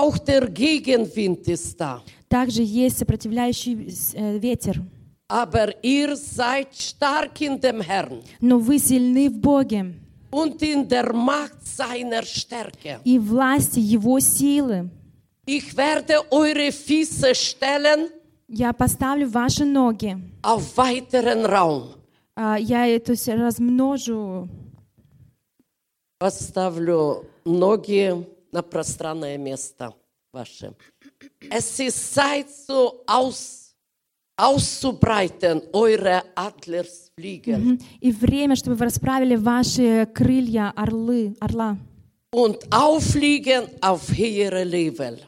Auch der Gegenwind ist da. Также есть сопротивляющий э, ветер. Aber ihr seid stark in dem Herrn Но вы сильны в Боге und in der Macht seiner Stärke. и власти Его силы. Ich werde eure Füße stellen Я поставлю ваши ноги. auf weiteren Raum. А, Я это размножу. Поставлю ноги на пространное место ваше. Es ist Zeit, so aus, auszubreiten, eure Adlersflügel. Мгм. И время, чтобы вы расправили ваши крылья орлы, орла. und auffliegen auf höhere Level.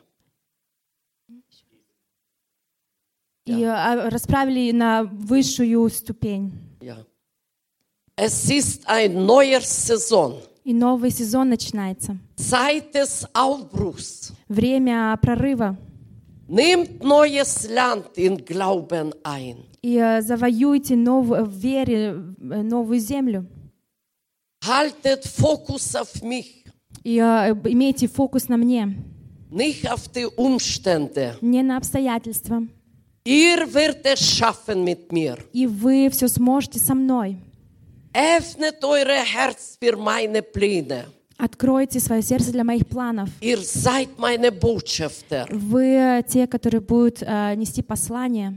И а, расправили на высшую ступень. Ja. Es ist ein neuer Saison, И новый сезон начинается. Zeit des Aufbruchs. Время прорыва. Nehmt neues Land in Glauben ein. И э, завоюйте нов, в вере э, новую землю. Haltet Fokus auf mich, И э, имейте фокус на мне, nicht auf die Umstände. не на обстоятельства. Ihr werdet es schaffen mit mir. И вы все сможете со мной. Откройте свое сердце для моих планов. Вы э, те, которые будут э, нести послание.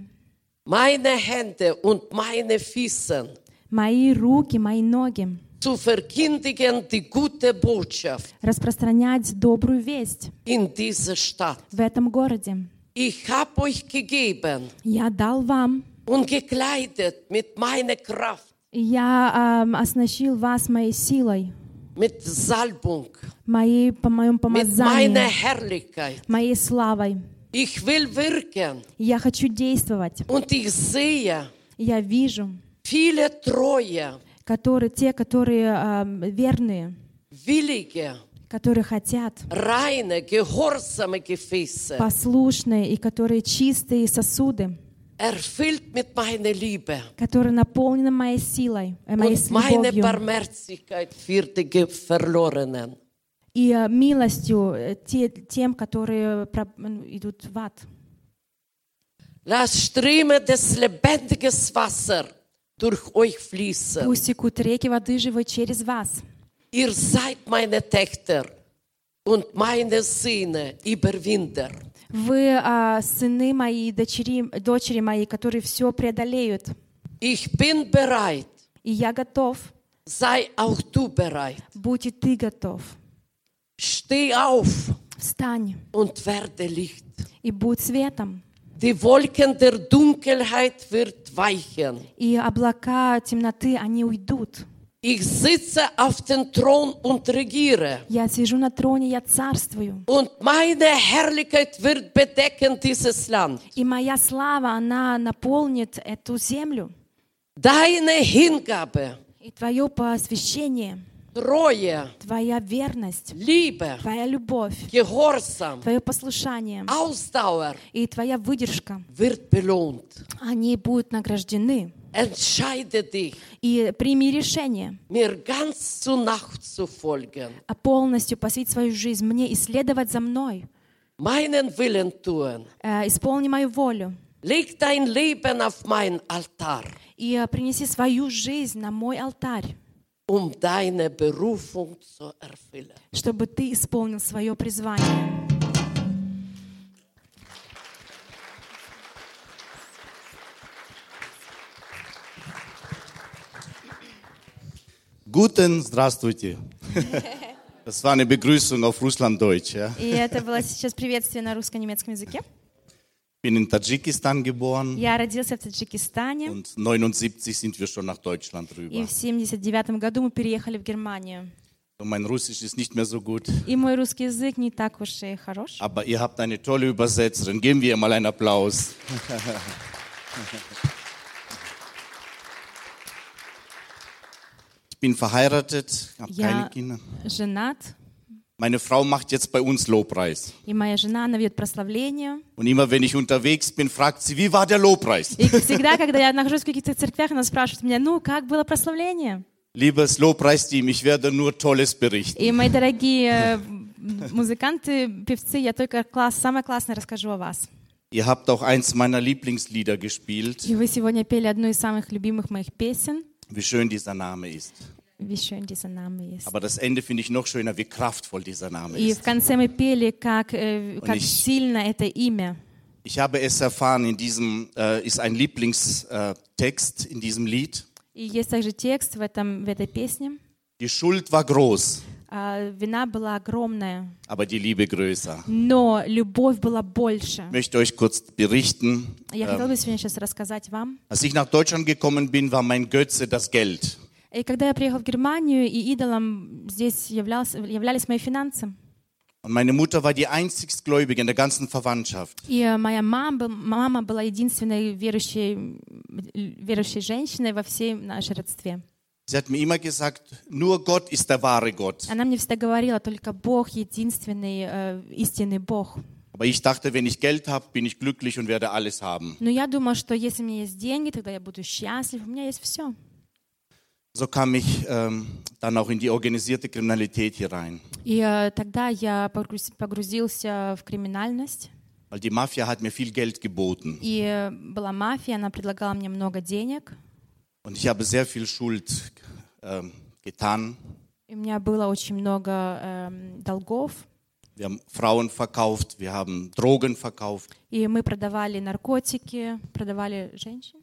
Мои руки, мои ноги. zu verkündigen die gute Botschaft Распространять добрую весть in dieser Stadt. в этом городе. Ich habe euch gegeben Я дал вам. und gekleidet mit meiner Kraft, Я эм, оснащил вас моей силой, mit Salbung, моей, по моем mit meiner помазанию, Herrlichkeit. моей славой. Ich will wirken. Я хочу действовать. und ich sehe Я вижу, viele treue, которые, те, которые эм, верные, willige, которые хотят, послушные и которые чистые сосуды, erfüllt mit meiner Liebe которые наполнены моей силой, э, моей und meine любовью Barmherzigkeit für die Ge- Verlorenen. и э, милостью э, те- тем, которые идут в ад. Lass Ströme des lebendigen Wassers durch euch fließen. Пусть текут реки воды живой через вас. Ihr seid meine Töchter und meine Söhne, Überwinder. Вы а, сыны мои, дочери, дочери мои, которые все преодолеют. Ich bin bereit. И я готов. Sei auch du bereit. Будь и ты готов. Steh auf Встань und werde Licht. и будь светом. Die Wolken der Dunkelheit wird weichen. И облака темноты, они уйдут. Ich sitze auf dem Thron und regiere. Я сижу на троне, я царствую. Und meine Herrlichkeit wird bedecken dieses Land. И моя слава, она наполнит эту землю. Deine Hingabe, И твое посвящение, Treue, твоя верность, Liebe, твоя любовь, Gehorsam, твое послушание Ausdauer и твоя выдержка, wird belohnt. они будут награждены. Entscheide dich, И прими решение, mir ganz zu nachzufolgen, а полностью посвятить свою жизнь мне, исследовать за мной. meinen Willen tun. Э, исполни мою волю Leg dein Leben auf mein Altar, и э, принеси свою жизнь на мой алтарь, um deine Berufung zu erfüllen. чтобы ты исполнил свое призвание. Guten, здравствуйте. Das war eine Begrüßung auf Russlanddeutsch. Ja. И это было сейчас приветствие на русско-немецком языке. Bin in Tadschikistan geboren Я родился в Таджикистане, und 79 sind wir schon nach Deutschland и rüber. в 79 году мы переехали в Германию. Und mein Russisch ist nicht mehr so gut, И мой русский язык не так уж и хорош. aber ihr habt eine tolle Übersetzerin. Geben wir ihr mal einen Applaus. bin verheiratet, habe Я keine Kinder. женат, Meine Frau macht jetzt bei uns Lobpreis. и моя жена, она ведет прославление. Und immer wenn ich unterwegs bin, fragt sie, wie war der Lobpreis? И всегда, когда я нахожусь в каких-то церквях, она спрашивает меня, ну, как было прославление? Liebes Lobpreisteam, ich werde nur Tolles berichten. И мои дорогие э, музыканты, певцы, я только класс, самое классное расскажу о вас. Ihr habt auch eins meiner Lieblingslieder gespielt. И вы сегодня пели одну из самых любимых моих песен. Wie schön dieser Name ist. Wie schön dieser Name ist. Aber das Ende finde ich noch schöner, wie kraftvoll dieser Name И ist. в конце мы пели, как, э, как ich- сильно это имя. Ich habe es erfahren, in diesem äh, ist ein Lieblingstext äh, Text in diesem Lied. И есть также текст в, этом, в этой песне. Die Schuld war groß, А, Вина была огромная, aber die Liebe größer. но любовь была больше. Möchte euch kurz berichten. Я хотела бы сегодня сейчас рассказать вам. Als ich nach Deutschland gekommen bin, war mein Götze das Geld. И когда я приехала в Германию, и идолом здесь являлся, являлись мои финансы. Und meine Mutter war die einzigst Gläubige in der ganzen Verwandtschaft. И моя мама, мама была единственной верующей, верующей женщиной во всей нашей родстве. Sie hat mir immer gesagt, nur Gott ist der wahre Gott. Она мне всегда говорила, только Бог единственный, э, истинный Бог. Aber ich dachte, wenn ich Geld habe, bin ich glücklich und werde alles haben. Но я думала, что если у меня есть деньги, тогда я буду счастлив, у меня есть все. So kam ich ähm, dann auch in die organisierte Kriminalität hier rein. И э, тогда я погруз- погрузился в криминальность. Weil die Mafia hat mir viel Geld geboten. И э, была мафия, она предлагала мне много денег. Und ich habe sehr viel Schuld ähm, getan. И у меня было очень много эм, долгов. Wir haben Frauen verkauft, wir haben Drogen verkauft. И мы продавали наркотики, продавали женщин.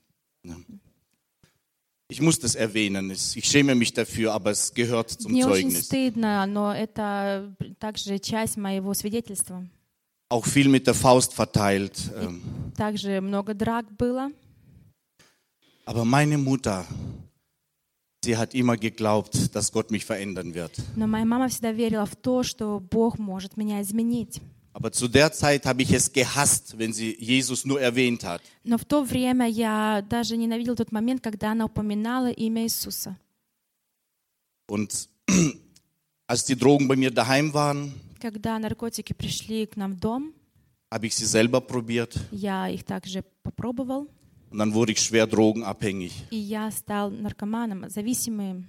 Ich muss das erwähnen. Es- Ich schäme mich dafür, aber es gehört zum Мне очень Zeugnis. стыдно, но это также часть моего свидетельства. Auch viel mit der Faust verteilt. Ähm, Также много драк было. Aber meine Mutter, sie hat immer geglaubt, dass Gott mich verändern wird. Но моя мама всегда верила в то, что Бог может меня изменить. Aber zu der Zeit habe ich es gehasst, wenn sie Jesus nur erwähnt hat. Но в то время я даже ненавидела тот момент, когда она упоминала имя Иисуса. Und als die Drogen bei mir daheim waren, Когда наркотики пришли к нам в дом, habe ich sie selber probiert я их также попробовал, und dann wurde ich schwer drogenabhängig. и я стал наркоманом, зависимым.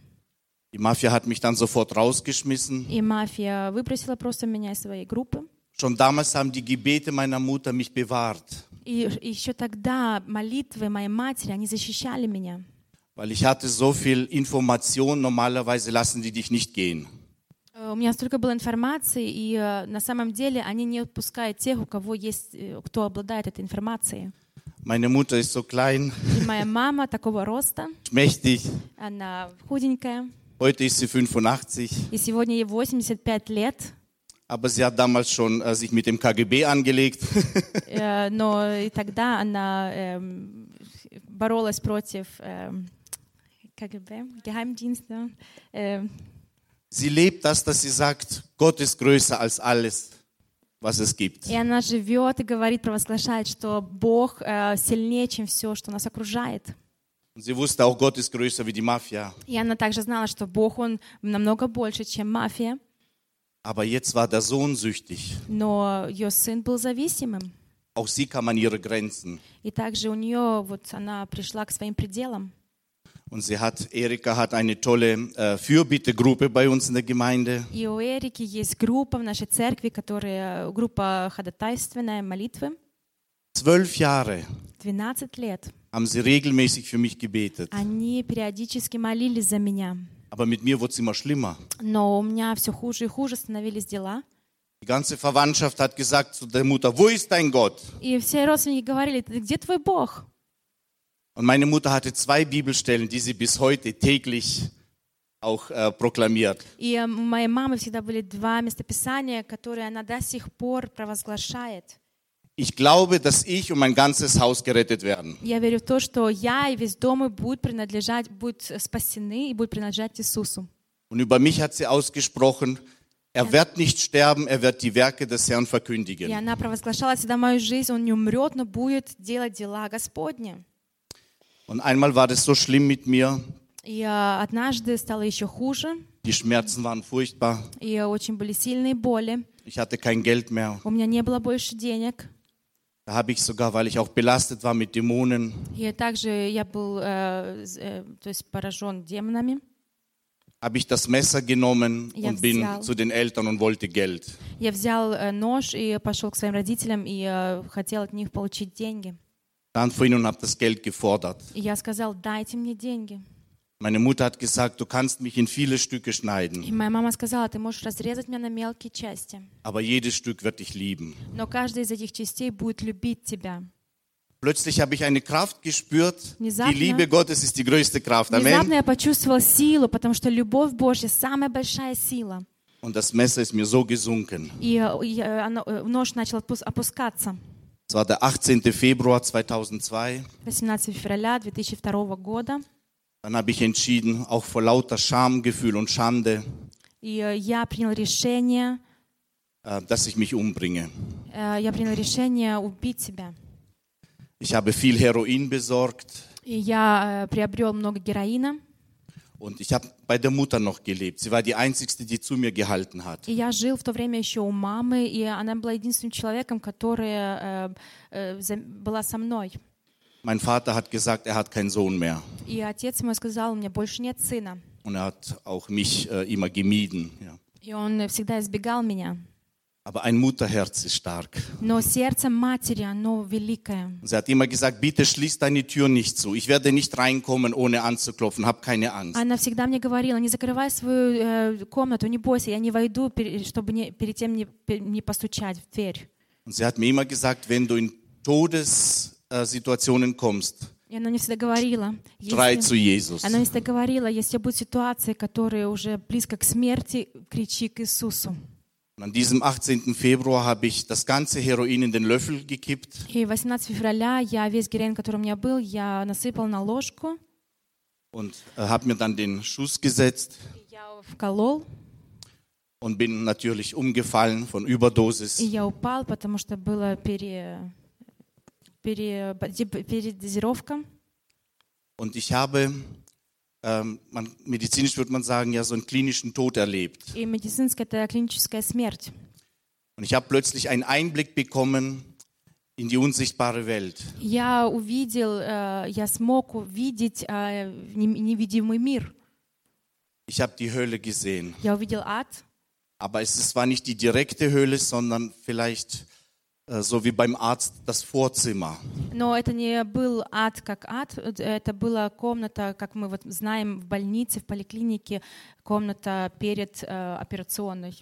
Die Mafia hat mich dann sofort rausgeschmissen. И мафия выбросила просто меня из своей группы. Schon damals haben die Gebete meiner Mutter mich bewahrt, И еще тогда молитвы моей матери, они защищали меня. weil ich hatte so viel Information. Normalerweise lassen die dich nicht gehen. Э, У меня столько было информации, и э, на самом деле они не отпускают тех, у кого есть, э, кто обладает этой информацией. Meine Mutter ist so klein, И моя мама такого роста, schmächtig. она худенькая, Heute ist sie 85, и сегодня ей 85 лет, aber sie hat damals schon äh, sich mit dem KGB angelegt. Э, но и тогда она эм, боролась против эм, КГБ, Geheimdienste. Эм, Sie lebt das, dass sie sagt, Gott ist größer als alles, Was es gibt. И она живет и говорит, провозглашает, что Бог э, сильнее, чем все, что нас окружает. Sie wusste auch, Gott ist größer wie die Mafia. И она также знала, что Бог, Он намного больше, чем мафия. Aber jetzt war der Sohn süchtig. Но ее сын был зависимым. Auch sie kam an ihre Grenzen. И также у нее, вот она пришла к своим пределам. Und sie hat, Erika hat eine tolle äh, Fürbittegruppe bei uns in der Gemeinde. И у Эрики есть группа в нашей церкви, которая группа ходатайственная молитвы. Zwölf Jahre 12 лет. haben sie regelmäßig für mich gebetet. Они периодически молились за меня. Aber mit mir wurde es immer schlimmer. Но у меня все хуже и хуже становились дела. Die ganze Verwandtschaft hat gesagt zu der Mutter, wo ist dein Gott? И все родственники говорили, где твой Бог? Und meine Mutter hatte zwei Bibelstellen, die sie bis heute täglich auch äh, proklamiert. И э, у моей мамы всегда были два местописания, которые она до сих пор провозглашает. Ich glaube, dass ich und mein ganzes Haus gerettet werden. Я верю в то, что я и весь дом мой будут принадлежать, будут спасены и будут принадлежать Иисусу. Und über mich hat sie ausgesprochen, er wird nicht sterben, er wird die Werke des Herrn И verkündigen. она провозглашала всегда мою жизнь, он не умрет, но будет делать дела Господни. Und einmal war das so schlimm mit mir, И э, однажды стало еще хуже, die Schmerzen waren furchtbar, и очень были сильные боли. ich hatte kein Geld mehr. У меня не было больше денег. Da habe ich sogar, weil ich auch belastet war mit Dämonen, И также я был э, з- э, то есть поражен демонами. habe ich das Messer genommen Ja, und bin взял. zu den Eltern und wollte Geld. Я взял э, нож и пошел к своим родителям и э, хотел от них получить деньги. Stand vor ihnen und habe das Geld gefordert. И я сказал, дайте мне деньги. Meine Mutter hat gesagt, du kannst mich in viele Stücke И schneiden, моя мама сказала, ты можешь разрезать меня на мелкие части, aber jedes Stück wird dich lieben. но каждая из этих частей будет любить тебя. Plötzlich habe ich eine Kraft gespürt. Die Внезапно- Liebe Gottes ist die größte Kraft. Внезапно Amen. я почувствовала силу, потому что любовь Божья самая большая сила. Und das Messer ist mir so gesunken. И э, и, э, оно- э, нож начал опус- опускаться. Es war der 18. Februar 2002. 18 февраля 2002 года. Dann habe ich entschieden, auch vor lauter Schamgefühl und Schande, И э, я принял решение, äh, dass ich mich umbringe. э, я принял решение убить себя. Ich habe viel Heroin besorgt И я э, приобрел много героина. und ich habe bei der Mutter noch gelebt. Sie war die einzigste, die zu mir gehalten hat. И я жил в то время еще у мамы, и она была единственным человеком, которая э, э, за- была со мной. Mein Vater hat gesagt, er hat keinen Sohn mehr. И отец мой сказал, у меня больше нет сына. Und er hat auch mich äh, immer gemieden. Ja. И он всегда избегал меня. Aber ein Mutterherz ist stark. Но сердце матери, оно великое. Sie hat immer gesagt, bitte schließ deine Tür nicht zu. Ich werde nicht reinkommen, ohne anzuklopfen. Hab keine Angst. Она всегда мне говорила, не закрывай свою э, комнату, не бойся, я не войду, чтобы не, перед тем не, не постучать в дверь. Und sie hat mir immer gesagt, wenn du in Todessituationen kommst, И она мне всегда говорила, если- zu Jesus. она мне всегда говорила, если будут ситуации, которые уже близко к смерти, кричи к Иисусу. Und an diesem 18. Februar habe ich das ganze Heroin in den Löffel gekippt И 18 февраля я весь героин, который у меня был, я насыпал на ложку, und äh, habe mir dann den Schuss gesetzt я вколол, und bin natürlich umgefallen von Überdosis. и я упал, потому что была пере, пере, передозировка. Und ich habe, ähm, man, medizinisch würde man sagen, ja so einen klinischen Tod erlebt. И медицинская это клиническая смерть. Und ich habe plötzlich einen Einblick bekommen in die unsichtbare Welt. Я увидел, э, я смог увидеть э, не- невидимый мир. Ich habe die Hölle gesehen. Я увидел ад, Aber es ist- war nicht die direkte Höhle, sondern vielleicht äh, so wie beim Arzt das Vorzimmer. Но это не был ад как ад, это была комната, как мы вот знаем в больнице, в поликлинике, комната перед э, операционной.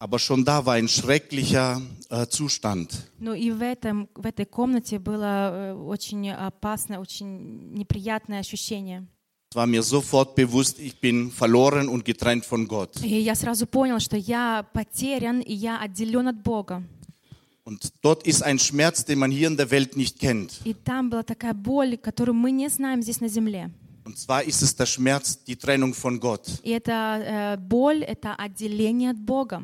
Aber schon da war ein schrecklicher äh, Zustand. Ну и в, этом, в этой комнате было э, очень опасное, очень неприятное ощущение. Es war mir sofort bewusst, ich bin verloren und getrennt von Gott. И я сразу понял, что я потерян, и я отделен от Бога. Und dort ist ein Schmerz, den man hier in der Welt nicht kennt. И там была такая боль, которую мы не знаем здесь на земле. Und zwar ist es der Schmerz, die Trennung von Gott. И эта э, боль, это отделение от Бога.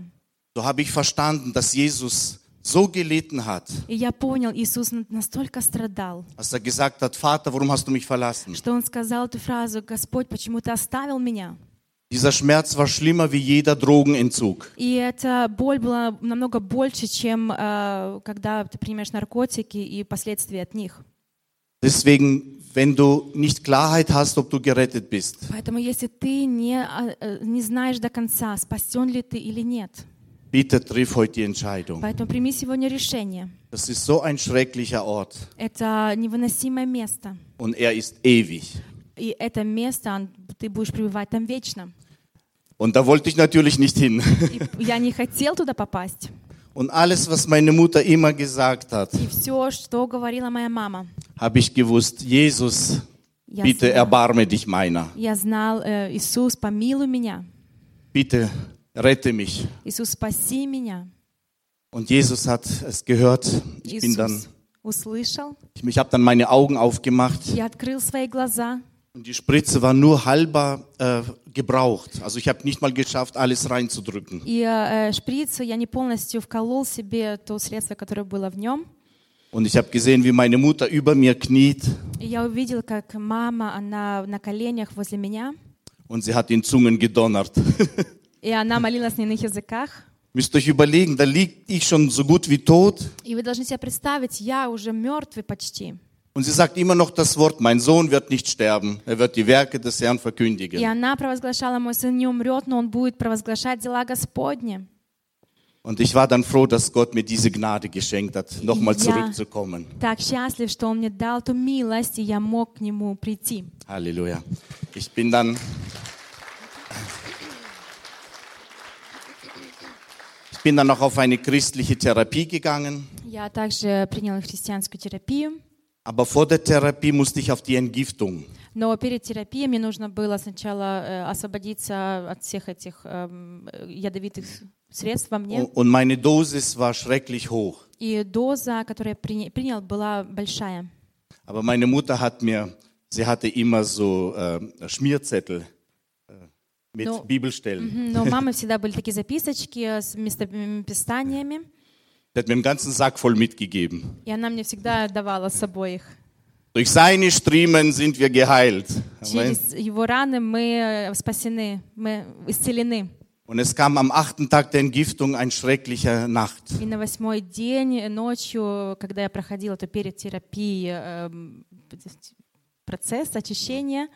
So habe ich verstanden, dass Jesus so gelitten hat, И я понял, Иисус на- настолько страдал, als er gesagt hat, Vater, warum hast du mich verlassen? что Он сказал эту фразу, «Господь, почему Ты оставил меня?» Dieser Schmerz war schlimmer wie jeder Drogenentzug. И эта боль была намного больше, чем э, когда ты принимаешь наркотики и последствия от них. Deswegen, wenn du nicht Klarheit hast, ob du gerettet bist, Поэтому если ты не, а, э, не знаешь до конца, спасен ли ты или нет, bitte triff heute die Entscheidung. поэтому прими сегодня решение. Das ist so ein schrecklicher Ort Это невыносимое место. und er ist ewig. И это место, он- ты будешь пребывать там вечно. Und da wollte ich natürlich nicht hin. И я не хотел туда попасть. Und alles, was meine Mutter immer gesagt hat, И все, что говорила моя мама, habe ich gewusst, Jesus, я, bitte знал, erbarme dich meiner. я знал, э, Иисус, помилуй меня. Bitte rette mich. Иисус, спаси меня. Und Jesus hat es gehört. Ich bin dann, Иисус услышал. ich, ich habe dann meine Augen aufgemacht Я открыл свои глаза. und die Spritze war nur halber äh, gebraucht. Also ich habe nicht mal geschafft, alles reinzudrücken. И э, шприц я не полностью вколол себе то средство, которое было в нем. Und ich habe gesehen, wie meine Mutter über mir kniet И я увидел, как мама, она на коленях возле меня, und sie hat in Zungen gedonnert. и она молилась на иных языках. Müsst euch überlegen, da liegt ich schon so gut wie tot И вы должны себе представить, я уже мертвый почти. Und sie sagt immer noch das Wort, mein Sohn wird nicht sterben, er wird die Werke des Herrn verkündigen. И она провозглашала, мой сын не умрет, но он будет провозглашать дела Господни. Und ich war dann froh, dass Gott mir diese Gnade geschenkt hat, nochmal Ja. zurückzukommen. Так счастлив, что он мне дал ту милость, и я мог к нему прийти. Halleluja. Ich bin dann. Ich bin dann noch auf eine christliche Therapie gegangen, Я также приняла христианскую терапию. Aber vor der Therapie musste ich auf die Entgiftung. Но перед терапией мне нужно было сначала э, освободиться от всех этих эм, ядовитых средств во мне. Und meine Dosis war schrecklich hoch. И доза, которую я приня- принял, была большая. Aber meine Mutter hat mir, sie hatte immer so äh, Schmierzettel mit No. Bibelstellen. Но у мамы всегда были такие записочки с местописаниями, Sie hat mir einen ganzen Sack voll mitgegeben. и она мне всегда давала с собой их. Durch seine Striemen sind wir geheilt. Amen. Через его раны мы э, спасены, мы исцелены. Und es kam am achten Tag der Entgiftung ein schrecklicher Nacht. И на восьмой день э, ночью, когда я проходила то перед терапией эм, процесс очищения,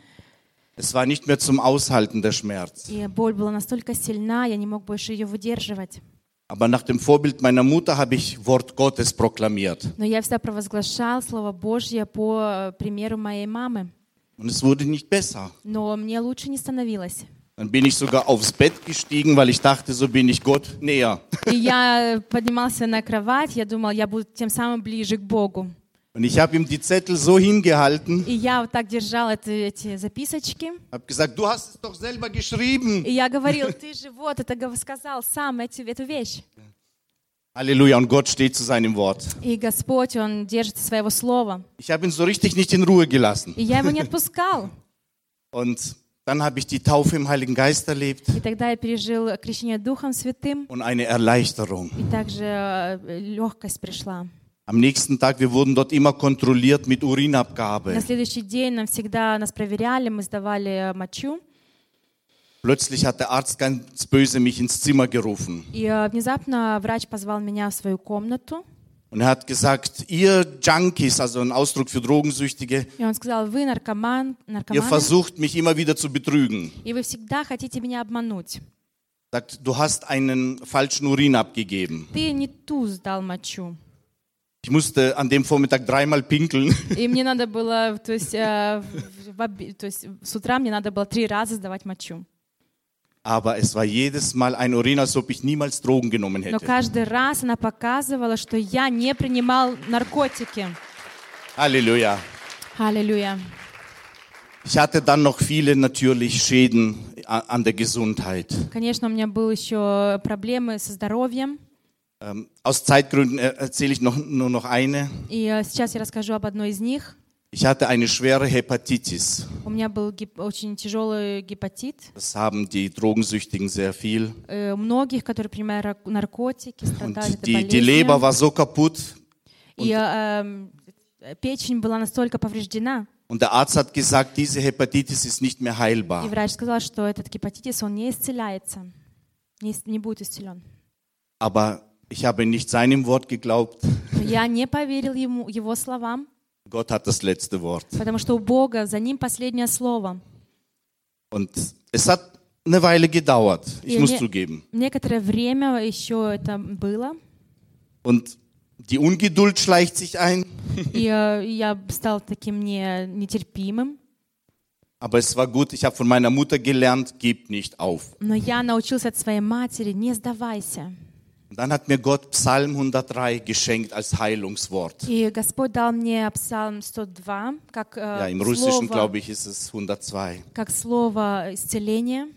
Es war nicht mehr zum Aushalten der Schmerz. и боль была настолько сильна, я не мог больше ее выдерживать. Aber nach dem Vorbild meiner Mutter habe ich Wort Gottes proklamiert. Но я всегда провозглашал Слово Божье по э, примеру моей мамы. Und es wurde nicht besser. Но мне лучше не становилось. Dann bin ich sogar aufs Bett gestiegen, weil ich dachte, so bin ich Gott näher. И я поднимался на кровать, я думал, я буду тем самым ближе к Богу. Und ich habe ihm die Zettel so hingehalten, И я вот так держал это- эти записочки. habe gesagt, du hast es doch selber geschrieben. И я говорил, ты же вот это гов- сказал сам эти, эту вещь. Halleluja, und Gott steht zu seinem Wort. И Господь, Он держится своего слова. Ich habe ihn so richtig nicht in Ruhe gelassen. И я его не отпускал. Und dann habe ich die Taufe im Heiligen Geist erlebt И тогда я пережил крещение Духом Святым. und eine Erleichterung. И также легкость пришла. Am nächsten Tag, wir wurden dort immer kontrolliert mit На Urinabgabe. следующий день нам всегда нас проверяли, мы сдавали мочу. Plötzlich hat der Arzt ganz böse mich ins Zimmer gerufen. И э, внезапно врач позвал меня в свою комнату. Und er hat gesagt, ihr Junkies, also ein Ausdruck für Drogensüchtige, И он сказал, вы наркоман, ihr наркоманы, versucht mich immer wieder zu betrügen. и вы всегда хотите меня обмануть. Sagt, du hast einen falschen Urin abgegeben. Ты не ту сдал мочу. Ich musste an dem Vormittag dreimal pinkeln. И мне надо было, то есть, э, в- в оби- то есть с утра мне надо было три раза сдавать мочу. Aber es war jedes Mal ein Urin, als ob ich niemals Drogen genommen Но hätte. каждый раз она показывала, что я не принимал наркотики. Halleluja. Аллилуйя. Ich hatte dann noch viele natürlich Schäden a- an der Gesundheit. Конечно, у меня были еще проблемы со здоровьем. Ähm, aus Zeitgründen er- erzähle ich noch, nur noch eine. И э, сейчас я расскажу об одной из них. Ich hatte eine schwere Hepatitis. У меня был гип- очень тяжелый гепатит. Das haben die Drogensüchtigen sehr viel. Э, У многих, которые принимают рак- наркотики, страдали Und этой die, die Leber болезнью. war so kaputt. И э, эм, печень была настолько повреждена. Und der Arzt hat gesagt, diese Hepatitis ist nicht mehr И heilbar. врач сказал, что этот гепатитис, он не исцеляется, не, ис- не будет исцелен. Aber ich habe nicht seinem Wort geglaubt. Но я не поверил ему, его словам, Gott hat das letzte Wort. потому что у Бога за ним последнее слово. Und es hat eine Weile gedauert, ich И muss мне- zugeben. Некоторое время еще это было, Und die Ungeduld schleicht sich ein, и э, я стал таким не, нетерпимым. aber es war gut. Ich habe von meiner Mutter gelernt, gib nicht auf. Но я научился от своей матери, не сдавайся. Und dann hat mir Gott Psalm 103 geschenkt als Heilungswort. И Господь дал мне Псалм 102, как, э, Ja, im Russischen, слово, glaube ich, ist es 102. как слово исцеления.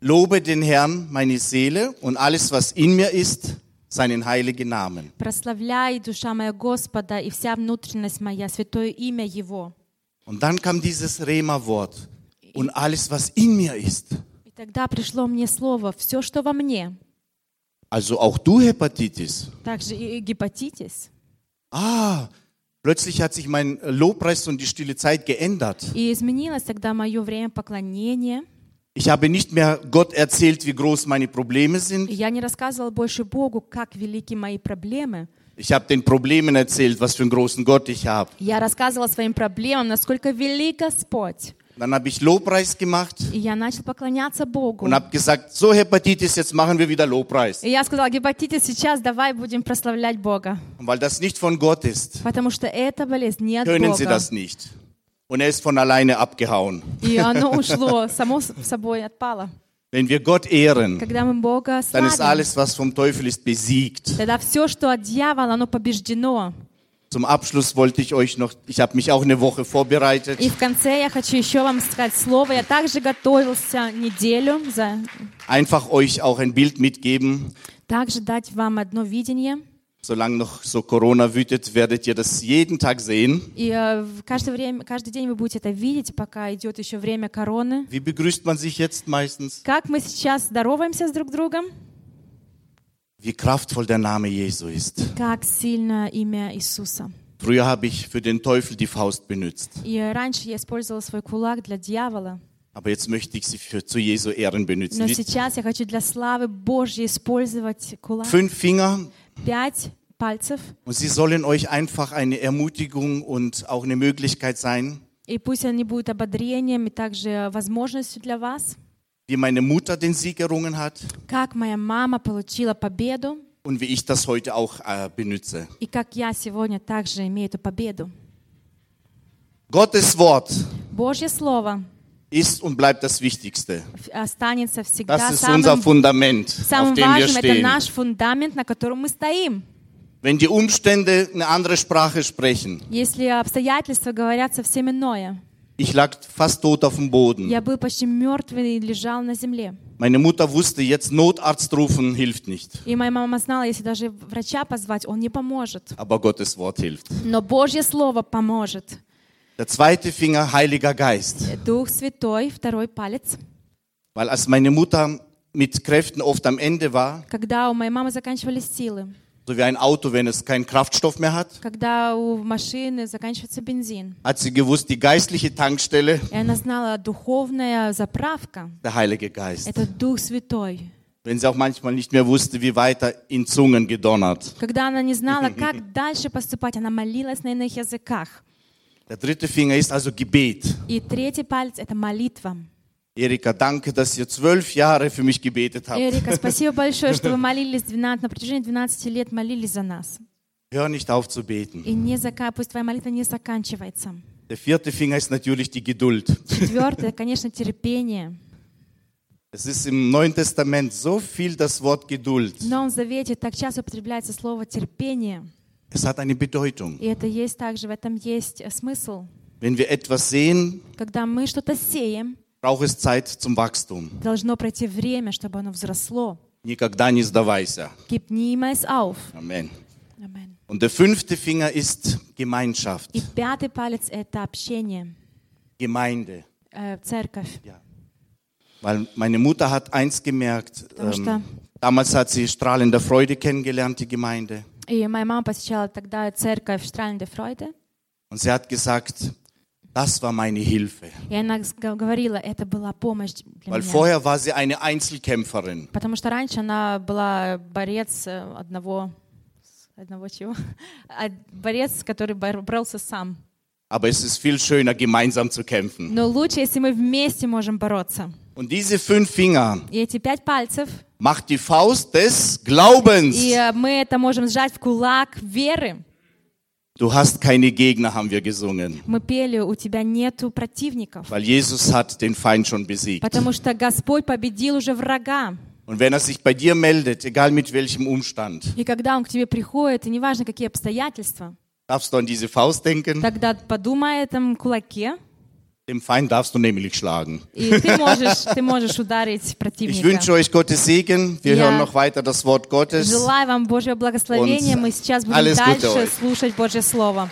Lobe den Herrn, meine Seele, und alles, was in mir ist, seinen heiligen Namen. «Прославляй, душа моя Господа, и вся внутренность моя, святое имя Его». Und dann kam dieses Rema-Wort. Und alles, was in mir ist. И тогда пришло мне слово «все, что во мне». Also auch du Hepatitis. Также и гепатитис. Ah, plötzlich hat sich mein Lobpreis und die stille Zeit geändert. И изменилось тогда мое время поклонения. Ich habe nicht mehr Gott erzählt, wie groß meine Probleme И sind. я не рассказывала больше Богу, как велики мои проблемы. Ich habe den Problemen erzählt, was für einen großen Gott ich habe. Я рассказывала своим проблемам, насколько велик Господь. Dann habe ich Lobpreis gemacht И я начал поклоняться Богу. und habe gesagt, so Hepatitis, jetzt machen wir wieder Lobpreis. И я сказала, гепатитис, сейчас давай будем прославлять Бога. Und weil das nicht von Gott ist, Потому что эта болезнь не от können sie Бога. das nicht. Und er ist von alleine abgehauen. И оно ушло, само с- собой отпало. Wenn wir Gott ehren, Когда мы Бога dann ist славим, alles, was vom Teufel ist, besiegt. тогда все, что от дьявола, оно побеждено. Zum Abschluss wollte ich euch noch, ich habe mich auch eine Woche vorbereitet. И в конце я хочу еще вам сказать слово. Я также готовился неделю, за... Einfach euch auch ein Bild mitgeben. также дать вам одно видение. Solange noch so Corona wütet, werdet ihr das jeden Tag sehen. И э, в каждое время, каждый день вы будете это видеть, пока идет еще время короны. Wie begrüßt man sich jetzt meistens? Как мы сейчас здороваемся с друг другом? Wie kraftvoll der Name Jesu ist. Как сильно имя Иисуса. Früher habe ich für den Teufel die Faust benutzt, И раньше я использовала свой кулак для дьявола, aber jetzt möchte ich sie für, zu Jesu Ehren benutzen. но Wie- сейчас я хочу для славы Божьей использовать кулак. Fünf Finger Пять пальцев, und sie sollen euch einfach eine Ermutigung und auch eine Möglichkeit sein, и пусть они будут ободрением и также возможностью для вас. wie meine Mutter den Sieg errungen hat Как моя мама получила победу, und wie ich das heute auch äh, benutze. и как я сегодня также имею эту победу. Gottes Wort Божье Слово ist und bleibt das Wichtigste. останется всегда Das ist unser самым, Fundament, auf самым dem wir важным. Это stehen. наш фундамент, на котором мы стоим. Wenn die Umstände eine andere Sprache sprechen, Если обстоятельства говорят совсем иное. Ich lag fast tot auf dem Boden. Я был почти мертвый и лежал на земле. Meine Mutter wusste, jetzt Notarzt rufen hilft nicht, И моя мама знала, если даже врача позвать, он не поможет. aber Gottes Wort hilft. Но Божье Слово поможет. Der zweite Finger, Heiliger Geist. Дух Святой, второй палец. Weil als meine Mutter mit Kräften oft am Ende war, Когда у моей мамы заканчивались силы, so wie ein Auto, wenn es keinen Kraftstoff mehr hat, когда у машины заканчивается бензин, hat sie gewusst, die geistliche Tankstelle, и она знала, духовная заправка der Heilige Geist. — это Дух Святой. Wenn sie auch manchmal nicht mehr wusste, wie weiter in Zungen gedonnert. Когда она не знала, как дальше поступать, она молилась на иных языках. Der dritte Finger ist also Gebet. И третий палец — это молитва. Erika, danke, dass ihr zwölf Jahre für mich gebetet habt. Эрика, спасибо большое, что вы молились 12, на протяжении 12 лет молились за нас. Hör nicht auf zu beten. И не зака... пусть твоя молитва не заканчивается. Der vierte Finger ist natürlich die Geduld. Четвертое, конечно, терпение. Es ist im Neuen Testament so viel das Wort Geduld. В Новом Завете так часто употребляется слово терпение. Es hat eine Bedeutung. И это есть также, в этом есть э, смысл. Wenn wir etwas sehen, Когда мы что-то сеем, braucht es Zeit zum Wachstum. должно пройти время, чтобы оно взросло. Никогда не сдавайся. Gib niemals auf. Amen. Amen. Und der fünfte Finger ist Gemeinschaft, И пятый палец — это общение, Gemeinde. э, церковь. Weil meine Mutter hat eins gemerkt. Потому что- Ähm, damals hat sie strahlende Freude kennengelernt, die Gemeinde. И моя мама посещала тогда церковь Штральнде Фройде. Und sie hat gesagt, das war meine Hilfe. И она говорила, это была помощь для Weil меня. vorher war sie eine Einzelkämpferin. Потому что раньше она была борец э, одного, одного чего? Борец, который бор- боролся сам. Aber es ist viel schöner, gemeinsam zu kämpfen. Но лучше, если мы вместе можем бороться. Und diese fünf Finger И эти пять пальцев, macht die Faust des Glaubens. и э, мы это можем сжать в кулак веры. Du hast keine Gegner, haben wir gesungen. Мы пели, у тебя нету противников. Weil Jesus hat den Feind schon besiegt. Потому что Господь победил уже врага. Und wenn er sich bei dir meldet, egal mit welchem Umstand, И когда Он к тебе приходит, и неважно, какие обстоятельства, darfst du an diese Faust denken. тогда подумай о этом кулаке, Dem Feind darfst du nämlich schlagen. и ты можешь, ты можешь ударить Ich противника. wünsche euch Gottes Segen. Wir Ja. hören noch weiter das Wort Gottes. Желаю вам Божьего благословения. Und Мы сейчас будем alles Gute дальше euch. слушать Божье Слово.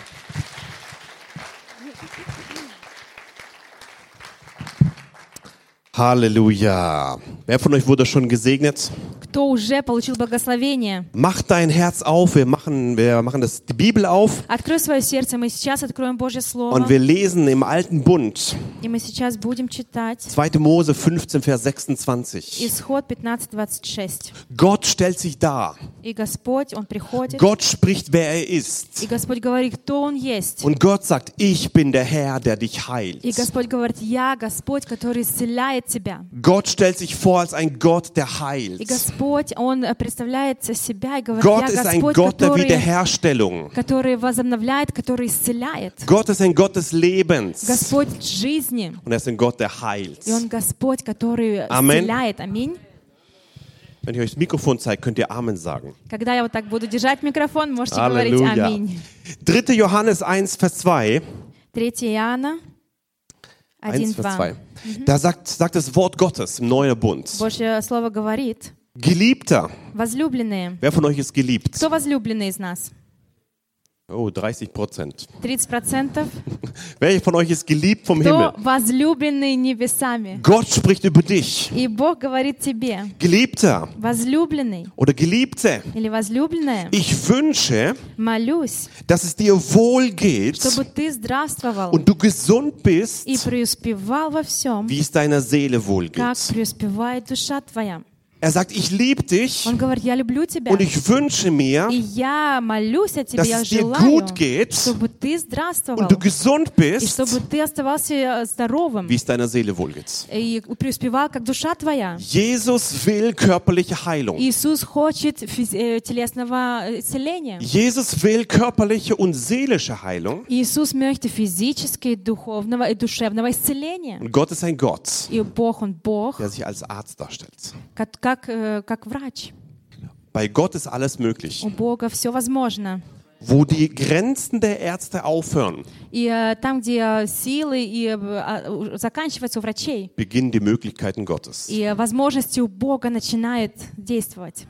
Halleluja. Wer von euch wurde schon gesegnet? кто уже получил благословение. Mach dein Herz auf. Wir machen, wir machen das, die Bibel auf Открой свое сердце, мы сейчас откроем Божье Слово, und wir lesen im alten Bund и мы сейчас будем читать 2. Mose 15, Vers 26. Исход 15.26. Gott stellt sich dar. И Господь, Он приходит, Gott spricht, wer er ist. и Господь говорит, кто Он есть. Und Gott sagt, ich bin der Herr, der dich heilt. И Господь говорит, я Господь, который исцеляет тебя. Gott stellt sich vor als ein Gott, der И heilt. Господь, Он э, представляет себя и говорит, Gott я ist ein Господь, Gott der который, Wiederherstellung. который возобновляет, который исцеляет. Gott ist ein Gott des Lebens. Господь жизни. Und er ist ein Gott, der heilt. И Он Господь, который Amen. исцеляет. Аминь. Wenn ich euch das Mikrofon zeige, könnt ihr Amen sagen. Когда я вот так буду держать микрофон, можете говорить Halleluja. аминь. 3. Johannes 1, Vers 2. 3 Иоанна 1, Vers 2. 1.2. Da sagt, sagt das Wort Gottes im Neuen Bund. Божье Слово говорит, Geliebter. возлюбленные. Wer von euch ist geliebt? Кто возлюбленный из нас? Oh, 30 Prozent. 30%. Wer von euch ist geliebt vom Кто Himmel? возлюбленный небесами? Gott spricht über dich. И Бог говорит тебе, Geliebter возлюбленный oder Geliebte. или возлюбленная, Ich wünsche, молюсь, dass es dir wohl geht чтобы ты здравствовал und du gesund bist, и преуспевал во всем, wie es deiner Seele wohl как geht. преуспевает душа твоя. Er sagt, ich liebe dich Он говорит, я люблю тебя. und ich wünsche mir, И я молюсь о тебе, dass я es dir желаю, gut geht чтобы ты здравствовал, und du gesund и bist, чтобы ты оставался э, здоровым, wie es deiner Seele wohl geht. и преуспевал, как душа твоя. Jesus will körperliche Heilung. Иисус хочет физ- э, телесного э, исцеления. Jesus will körperliche und seelische Heilung. Иисус möchte физического, духовного и душевного исцеления. Und Gott ist ein Gott, И Бог, Он Бог, der sich als Arzt darstellt. как, как, э, как врач. Bei Gott ist alles möglich. У Бога все возможно. Wo die Grenzen der Ärzte aufhören, И э, там, где э, силы и э, а, у- заканчиваются у врачей, beginnen die Möglichkeiten Gottes. и э, возможности у Бога начинают действовать.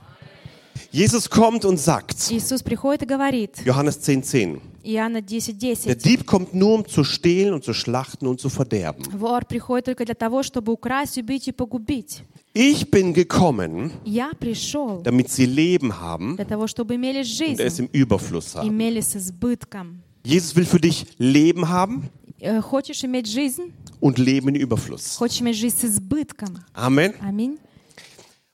Jesus kommt und sagt, Иисус приходит и говорит, Johannes 10,10, 10, Иоанна der 10.10, Dieb kommt nur, um zu stehlen und zu schlachten und zu verderben. вор приходит только для того, чтобы украсть, убить и погубить. Ich bin gekommen, Я пришел damit sie Leben haben для того, чтобы имели und жизнь, es im Überfluss haben. имели с избытком. Jesus will für dich Leben haben Э, Хочешь иметь жизнь? und Leben in Überfluss. Хочешь иметь жизнь с избытком? Amen. Аминь.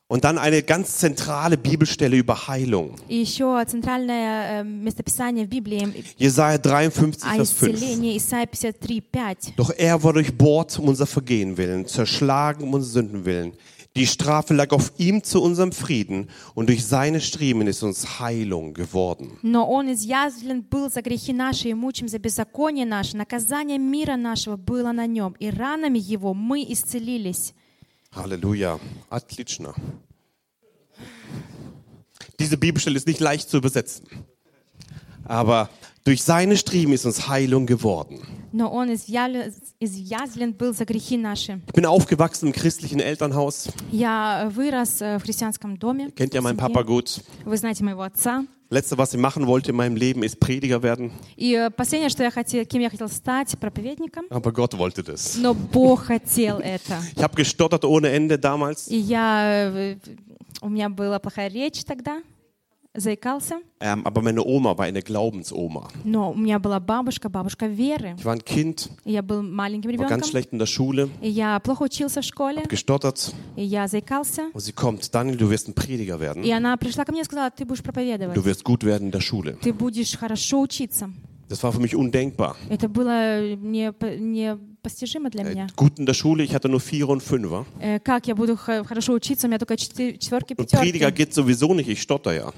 Und dann eine ganz zentrale Bibelstelle über Heilung. И еще центральное э, местописание в Библии Jesaja 53, о Vers 5. исцелении Исайя 53, 5. Doch er war durchbohrt um unser Vergehen willen, zerschlagen um unsere Sünden willen. Die Strafe lag auf ihm zu unserem Frieden und durch seine Striemen ist uns Heilung geworden. Но он изъязвлен был за грехи наши и мучим за беззаконие наше. Наказание мира нашего было на нем, и ранами его мы исцелились. Halleluja. Atlitschner. Diese Bibelstelle ist nicht leicht zu übersetzen. Aber durch seine Striemen ist uns Heilung geworden. No, on ist wiele был за грехи наши. Ich bin aufgewachsen im christlichen Elternhaus. Я вырос э, в христианском доме. Kennt ja в meinen семье. Papa gut. Вы знаете моего отца. Letzte, was ich machen wollte in meinem Leben, ist Prediger werden. И э, последнее, что я хотел, кем я хотел стать, проповедником. Aber Gott wollte das. Но Бог хотел это. Ich habe gestottert ohne Ende damals. И я, э, у меня была плохая речь тогда, заикался. Ähm, aber meine Oma war eine Glaubensoma. Но у меня была бабушка, бабушка веры. Ich war ein Kind, И я был маленьким war ganz ребенком. schlecht in der Schule, И я плохо учился в школе. gestottert. И я заикался. Und sie kommt, Daniel, du wirst ein Prediger И werden. она пришла ко мне и сказала, ты будешь проповедовать. Du wirst gut werden in der Schule. Ты будешь хорошо учиться. Das war für mich undenkbar. Это было не- непостижимо для меня. Äh, Gut in der Schule, ich hatte nur Vier und Fünfer. Э, Как я буду х- хорошо учиться, у меня только четы- четверки, Und Prediger пятерки. geht sowieso nicht, ich stotter ja.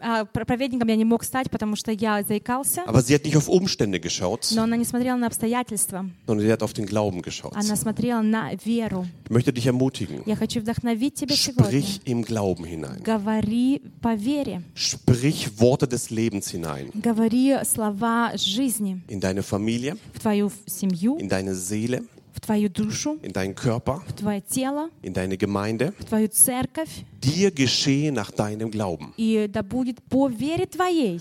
Э, А проповедником я не мог стать, потому что я заикался. Aber sie hat nicht auf Umstände geschaut, Но она не смотрела на обстоятельства. sondern sie hat auf den Glauben geschaut. Она смотрела на веру. Ich möchte dich ermutigen. Я хочу вдохновить тебя сегодня. Sprich im Glauben hinein. Говори по вере. Sprich Worte des Lebens hinein. Говори слова жизни In deine Familie, в твою семью, in deine Seele, душу, in deinen Körper, в твое тело, in deine Gemeinde. в твою церковь. Dir geschehe nach deinem Glauben. И да будет по вере твоей.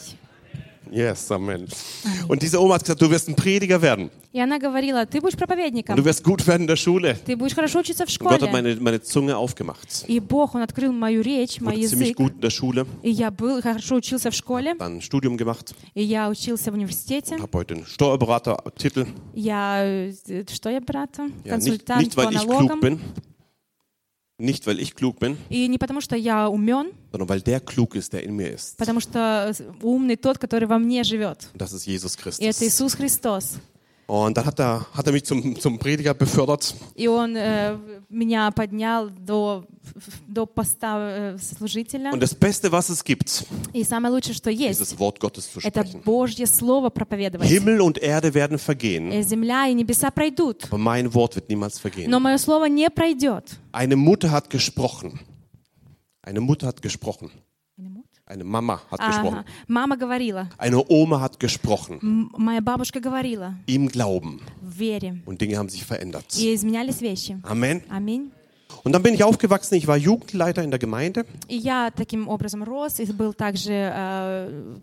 Yes, Amen. Und diese Oma hat gesagt, du wirst ein Prediger werden. И она говорила, ты будешь Und проповедником, du wirst gut werden in der Schule. ты будешь хорошо учиться в Und Gott hat школе. meine, meine Zunge aufgemacht. И Бог, Он открыл мою речь, мой Wurde ziemlich язык. gut in der Schule, И я был, хорошо учился в школе, dann ein Studium gemacht, и я учился в университете. habe heute einen Steuerberatertitel. Я, э, что я, брата? Ja, nicht, Консультант nicht, по weil ich klug налогам. bin, nicht, weil ich klug bin, И не потому, что я умен, sondern weil der klug ist, der in mir ist. потому что умный тот, который во мне живет. Und das ist Jesus И это Christus. Иисус Христос. Und dann hat er, hat er mich zum, zum Prediger befördert. И Он э, меня поднял до, до поста э, служителя. Und das Beste, was es gibt, И самое лучшее, что ist есть, das Wort Gottes zu это sprechen. Божье Слово проповедовать. Himmel und Erde werden vergehen, Э, Земля и небеса пройдут, aber mein Wort wird niemals vergehen. но мое Слово не пройдет. Eine Mutter hat gesprochen. Eine Mutter hat gesprochen. Eine Mama hat gesprochen. Ага. Мама говорила, Eine Oma hat gesprochen. м- моя бабушка говорила Im Glauben. в вере. Und Dinge haben sich verändert. И изменялись вещи. Amen. Аминь. Und dann bin ich aufgewachsen. Ich war Jugendleiter in der Gemeinde. И я таким образом рос, и был также, э,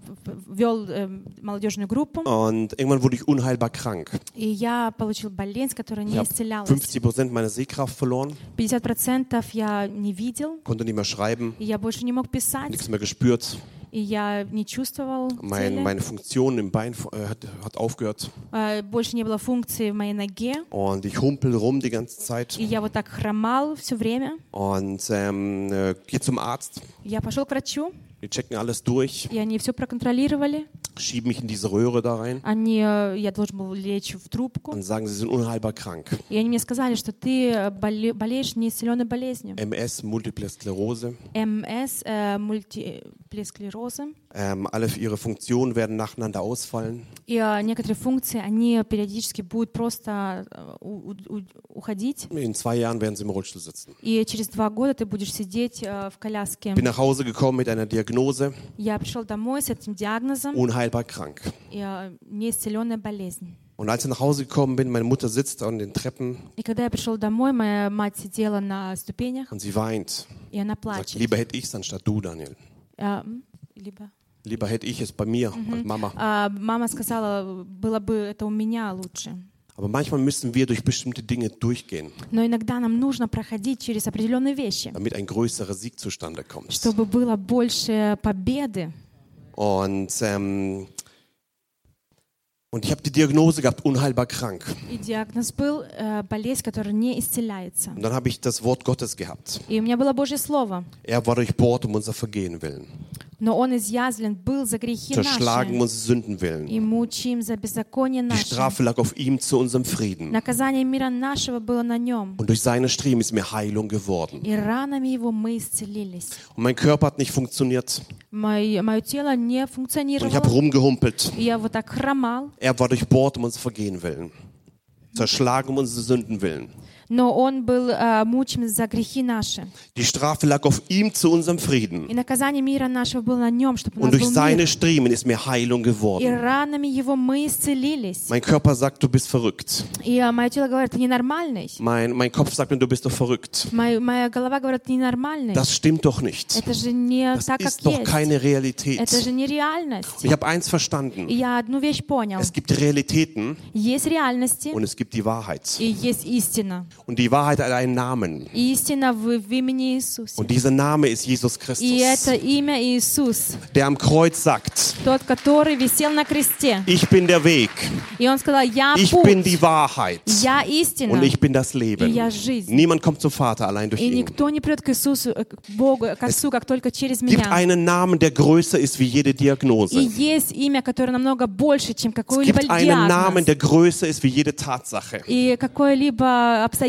вел э, молодежную группу. Und irgendwann wurde ich unheilbar krank. И я получил болезнь, которая Ich не habe исцелялась. 50 Prozent meiner Sehkraft verloren, 50% я не видел, konnte nicht mehr schreiben, и я больше не мог писать, nichts mehr gespürt. и я не чувствовал Mein, цели. meine Funktion im Bein äh, hat, hat aufgehört. Э, Больше не было функции в моей ноге, Und ich humpel rum die ganze Zeit. и я вот так хромал все время. Und ähm, äh, gehe zum Arzt. Я пошел к врачу, Die checken alles durch, и они все проконтролировали. schieben mich in diese Röhre da rein Они, э, я должен был лечь в трубку, und sagen, sie sind unheilbar krank. и они мне сказали, что ты э, боле- болеешь неисцеленной болезнью. MS, Multiple Sklerose. МС, э, мультиплесклероза. Ähm, alle ihre Funktionen werden nacheinander ausfallen. И э, некоторые функции, они периодически будут просто э, у- у- уходить. In zwei Jahren werden sie im Rollstuhl sitzen. И через два года ты будешь сидеть э, в коляске. Bin nach Hause gekommen mit einer Diagnose, Я пришел домой с этим диагнозом, unheilbar krank. и, э, неисцеленная болезнь. Und als ich nach Hause gekommen bin, meine Mutter sitzt an den Treppen И когда я пришел домой, моя мать сидела на ступенях, und sie weint. и она Sagt, плачет. lieber hätte ich es anstatt du, Daniel. Э, м, либо- Lieber hätte ich es bei mir als Mama. А, мама сказала, было бы это у меня лучше. Aber manchmal müssen wir durch bestimmte Dinge durchgehen, Но иногда нам нужно проходить через определенные вещи, damit ein größerer Sieg zustande kommt. чтобы было больше победы. Und, ähm, und ich habe die Diagnose gehabt, unheilbar krank. И диагноз был э, болезнь, которая не исцеляется. Und dann habe ich das Wort Gottes gehabt. И у меня было Божье Слово. Er war durchbohrt um unser Vergehen willen, Но Он изъязвлен был за грехи zerschlagen um наши. unsere Sünden willen. И мучим за беззаконие Die наше. Strafe lag auf ihm zu unserem Frieden. Наказание мира нашего было на Нем. Und durch seine Striemen ist mir Heilung geworden. И ранами Его мы исцелились. Und mein Körper hat nicht funktioniert. Мое, мое тело не Und ich habe функционировало. rumgehumpelt. И я вот так хромал. Er war durchbohrt um unser Vergehen willen. Zerschlagen um unsere Sünden willen. Но Он был э, мучим за грехи наши. Die Strafe lag auf ihm zu unserem Frieden. И наказание мира нашего было на Нем, чтобы у Und нас durch был seine мир. Striemen ist mir Heilung И geworden. ранами Его мы исцелились. Mein Körper sagt, du bist verrückt. И э, мое тело говорит, ты ненормальный. Mein, mein Kopf sagt mir, du bist doch verrückt. Моя, моя голова говорит, ты ненормальный. Das stimmt doch nicht. Это же не Das так, как ist doch есть. keine Realität. Это же не реальность. Ich habe eins verstanden. И я одну вещь понял. Es gibt Realitäten Есть реальности und es gibt die Wahrheit. и есть истина. Und die Wahrheit hat einen Namen. И истина в, в имени Иисуса. Und dieser Name ist Jesus И Christus, это имя Иисус, der am Kreuz sagt, тот, который висел на кресте. ich bin der Weg, И он сказал, я ich bin путь, die Wahrheit я истина. und ich bin das И Leben. я жизнь. Niemand kommt zum Vater allein durch И ihn. никто не придет к Иисусу, э, к Богу, к Отцу, как только через Es gibt меня. einen Namen, der größer ist wie jede И Diagnose. есть имя, которое намного больше, чем Es какой-либо gibt einen Namen, диагноз der größer ist wie jede Tatsache. и какое-либо обстоятельство.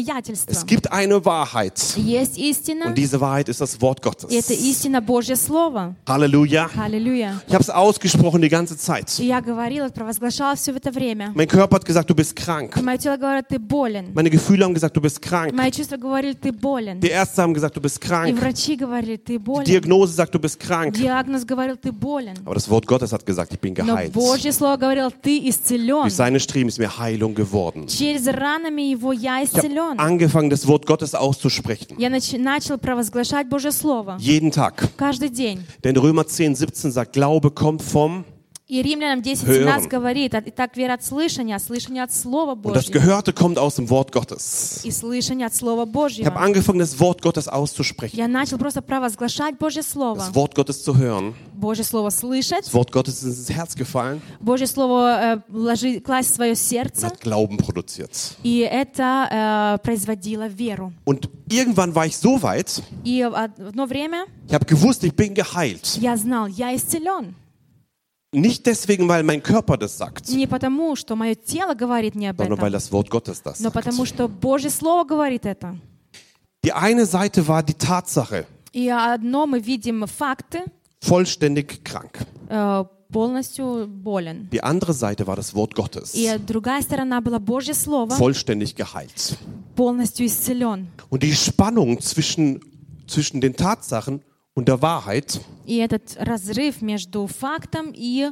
Es gibt eine Wahrheit Есть истина, und diese Wahrheit ist das Wort и это Gottes. истина Божье Слово. Halleluja. Аллилуйя. Ich habe es ausgesprochen die ganze Zeit. И я говорила, провозглашала все в это время. Mein Körper hat gesagt, du bist krank. И мое тело говорит, ты болен. Meine Gefühle haben gesagt, du bist krank. Мои чувства говорили, ты болен. Die Ärzte haben gesagt, du bist И krank. врачи говорили, ты Die болен. Diagnose sagt, du bist krank. Диагноз говорил, ты болен. Aber das Wort Gottes hat gesagt, ich bin Но geheilt. Божье Слово говорило, ты исцелен. Durch seine Striemen ist mir Heilung geworden. Через ранами его я Ich habe исцелен. angefangen, das Wort Gottes auszusprechen. Я нач- начал провозглашать Божье Слово. Jeden Tag. Каждый день. Denn Römer 10, 17 sagt, Glaube kommt vom И Римлянам 10.17 Hören. говорит, «А- «Итак, вера от слышания, а слышание от Слова Und das Божьего, Gehörte kommt aus dem Wort Gottes. и слышание от Слова Ich habe Божьего». angefangen, das Wort Gottes auszusprechen, Я начал просто провозглашать Божье Слово. das Wort Gottes zu hören. Божье Слово слышать, Das Wort Gottes ist ins Herz gefallen Божье Слово э, ложи- класть в свое und сердце, hat Glauben produziert. и это э, производило веру. Und irgendwann war ich so weit, И в одно время ich habe gewusst, ich bin geheilt. я знал, я исцелен. Nicht deswegen, weil mein Körper das sagt, Не потому, что мое тело говорит мне об sondern weil этом, das Wort Gottes das но потому, sagt. что Божье Слово говорит это. Die eine Seite war die Tatsache, И одно мы видим факты, vollständig krank. э, полностью болен. Die andere Seite war das Wort Gottes, И другая сторона была Божье Слово, vollständig geheilt. полностью исцелен. Und die Spannung zwischen, zwischen den Tatsachen und der Wahrheit, И этот разрыв между фактом и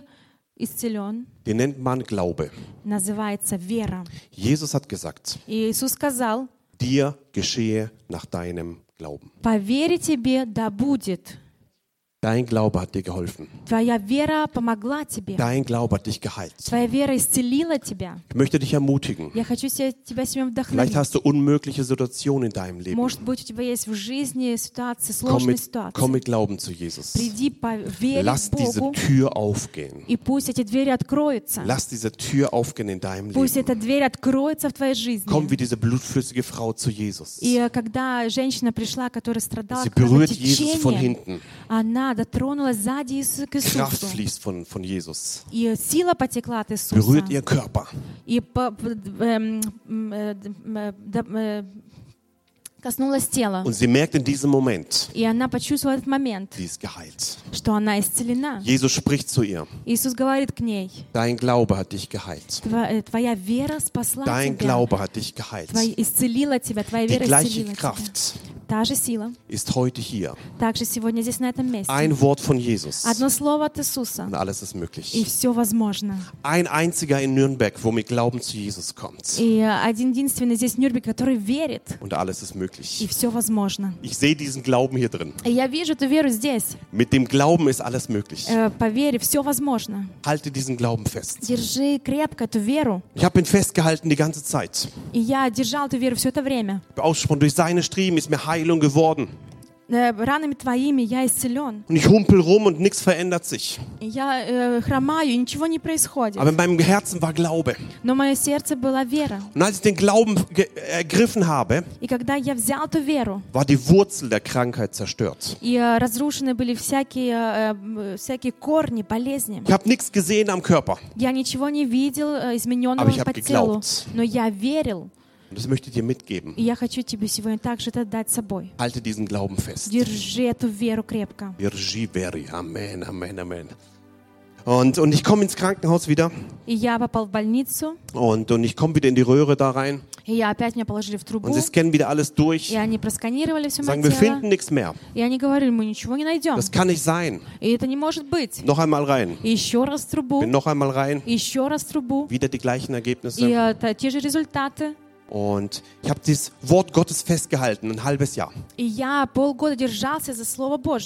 исцелен den nennt man Glaube. называется вера. Jesus hat gesagt, И Иисус сказал, dir geschehe nach deinem Glauben. по вере тебе да будет. Dein Glaube hat dir geholfen. Твоя вера помогла тебе. Dein Glaube hat dich geheilt. Твоя вера исцелила тебя. Ich möchte dich ermutigen. Я хочу се- тебя сегодня Vielleicht вдохновить. hast du unmögliche Situationen in deinem Leben. Может быть, у тебя есть в жизни ситуации, Komm сложные mit, ситуации. komm mit Glauben zu Jesus. Приди по вере Lass к diese Богу, Tür aufgehen. и пусть эти двери откроются. Lass diese Tür aufgehen in deinem Пусть Leben. эта дверь откроется в твоей жизни. Komm wie diese blutflüssige Frau zu Jesus. И э, когда женщина пришла, которая страдала Sie berührt от Jesus von кровотечения, hinten. она дотронулась сзади Иису- к Kraft Иисусу. fließt von, von Jesus. И сила потекла от Иисуса. Berührt ihr Körper. И по- п- эм, м, э, д- м, э, да- э, коснулась тела. Und sie merkt in diesem Moment, И она почувствовала этот момент, sie ist geheilt. что она исцелена. Jesus spricht zu ihr. Иисус говорит к ней, Dein Glaube hat dich geheilt. «Тва- э, твоя вера спасла Dein тебя, Glaube hat dich geheilt. Твоя- исцелила тебя, твоя Die вера gleiche исцелила тебя. Kraft Та же сила, ist heute hier. также сегодня здесь, на этом месте. Ein Wort von Jesus. Одно слово от Иисуса, Und alles ist и möglich. все возможно. Ein einziger in Nürnberg, wo mit Glauben zu Jesus kommt. И э, один единственный здесь в Нюрнберге, который верит, Und alles ist и möglich. все возможно. Ich sehe diesen Glauben hier drin. И я вижу эту веру здесь. Mit dem Glauben ist alles möglich. Э, По вере все возможно. Halte diesen Glauben fest. Держи крепко эту веру. Ich habe ihn festgehalten die ganze Zeit. И я держал эту веру все это время. Ausgesprochen, durch seine Striemen ist mir Heilung geworden. Und ich humpel rum und nichts verändert sich. Aber in meinem Herzen war Glaube. Und als ich den Glauben ergriffen habe, war die Wurzel der Krankheit zerstört. Ich habe nichts gesehen am Körper. Aber ich habe geglaubt. но я верил. Und das möchte ich dir mitgeben. И я хочу тебе сегодня также это дать собой. Halte diesen Glauben fest. Держи эту веру крепко. Virgi veri. Amen, Amen, Amen. Und, und ich komme ins Krankenhaus wieder И я попал в больницу, und, und ich komme wieder in die Röhre da rein и я опять меня положили в трубу, und sie scannen wieder alles durch. и они просканировали все мое Sagen, wir тело, finden nichts mehr. и они говорили, мы ничего не найдем. Das kann nicht sein. И это не может быть. Noch einmal rein. И еще раз в трубу, Bin noch einmal rein. и еще раз в трубу, Wieder die gleichen и Ergebnisse. это те же результаты. Und ich habe das Wort Gottes festgehalten, ein halbes Jahr.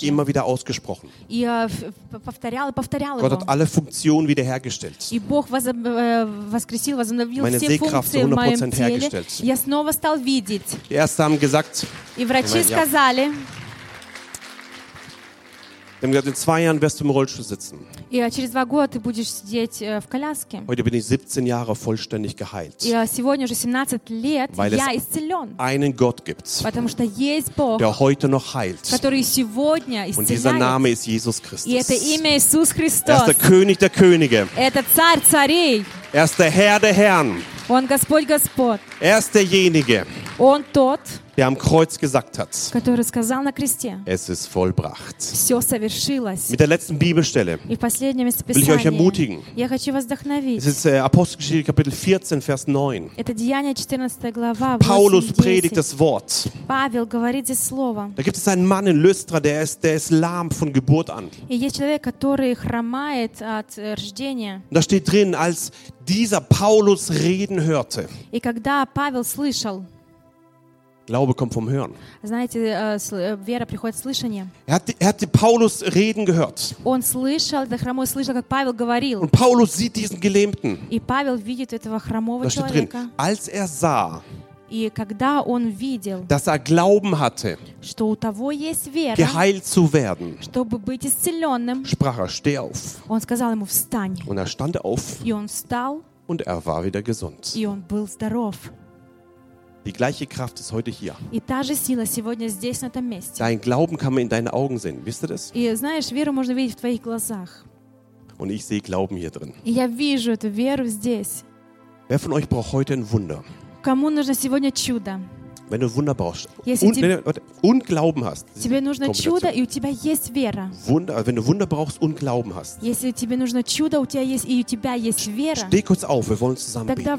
Immer wieder ausgesprochen. Gott hat alle Funktionen wiederhergestellt. Meine Sehkraft zu 100% hergestellt. Die Ärzte haben gesagt, ich meine, ja. сказали, die haben gesagt, in zwei Jahren wirst du im Rollstuhl sitzen. и э, через два года ты будешь сидеть э, в коляске. Heute bin ich 17 Jahre vollständig geheilt. И э, сегодня уже 17 лет Weil я es- исцелен. Einen Gott gibt, Потому что есть Бог, der heute noch heilt. который сегодня Und dieser Name исцеляет. ist Jesus И это Christus. имя Иисус Er Христос. ist der König der Könige. Это царь царей. Er ist der Herr der Herren. Он Господь Господь. Er ist derjenige, Он тот, der am Kreuz gesagt hat, который сказал на кресте, es ist vollbracht. все совершилось. Mit der letzten Bibelstelle. И в последнем Will ich euch ermutigen. местописании я хочу вас вдохновить. Es ist äh, Apostelgeschichte Kapitel 14, Vers 9. Это Деяние 14 глава, Paulus 8, predigt 10. das Wort. Павел говорит здесь слово. Da gibt es einen Mann in Lystra, der ist, der ist lahm von Geburt an. И есть человек, который хромает от э, рождения. Und da steht drin, als dieser Paulus reden hörte, И когда Павел слышал, Glaube kommt vom Hören. Знаете, э, сл- э, вера приходит в слышание. Er hat, er hat Paulus reden gehört. Он слышал, да хромой слышал, как Павел говорил. Und Paulus sieht diesen Gelähmten. И Павел видит этого хромого Da steht drin, человека. als er sah, И когда он видел, dass er Glauben hatte, что у того есть вера, geheilt zu werden, чтобы быть исцеленным, sprach er, steh auf. он сказал ему «встань». Und er stand auf И он встал, und er war wieder gesund. и он был здоров. Die gleiche Kraft ist heute hier. И та же сила сегодня здесь, на этом месте. Dein Glauben kann man in deinen Augen sehen. Wisst ihr das? И знаешь, веру можно видеть в твоих глазах. Und ich sehe Glauben hier drin. И я вижу эту веру здесь. Wer von euch braucht heute ein Wunder? Кому нужно сегодня чудо? Wenn du ein Wunder brauchst Если und, die- nee, nee, warte, und Glauben hast. Тебе нужно Kombination. чудо, и у тебя есть вера. Wunder, also wenn du Wunder brauchst und Glauben hast. Если тебе нужно чудо, у тебя есть и у тебя есть вера, Steh kurz auf, wir wollen zusammen beten. тогда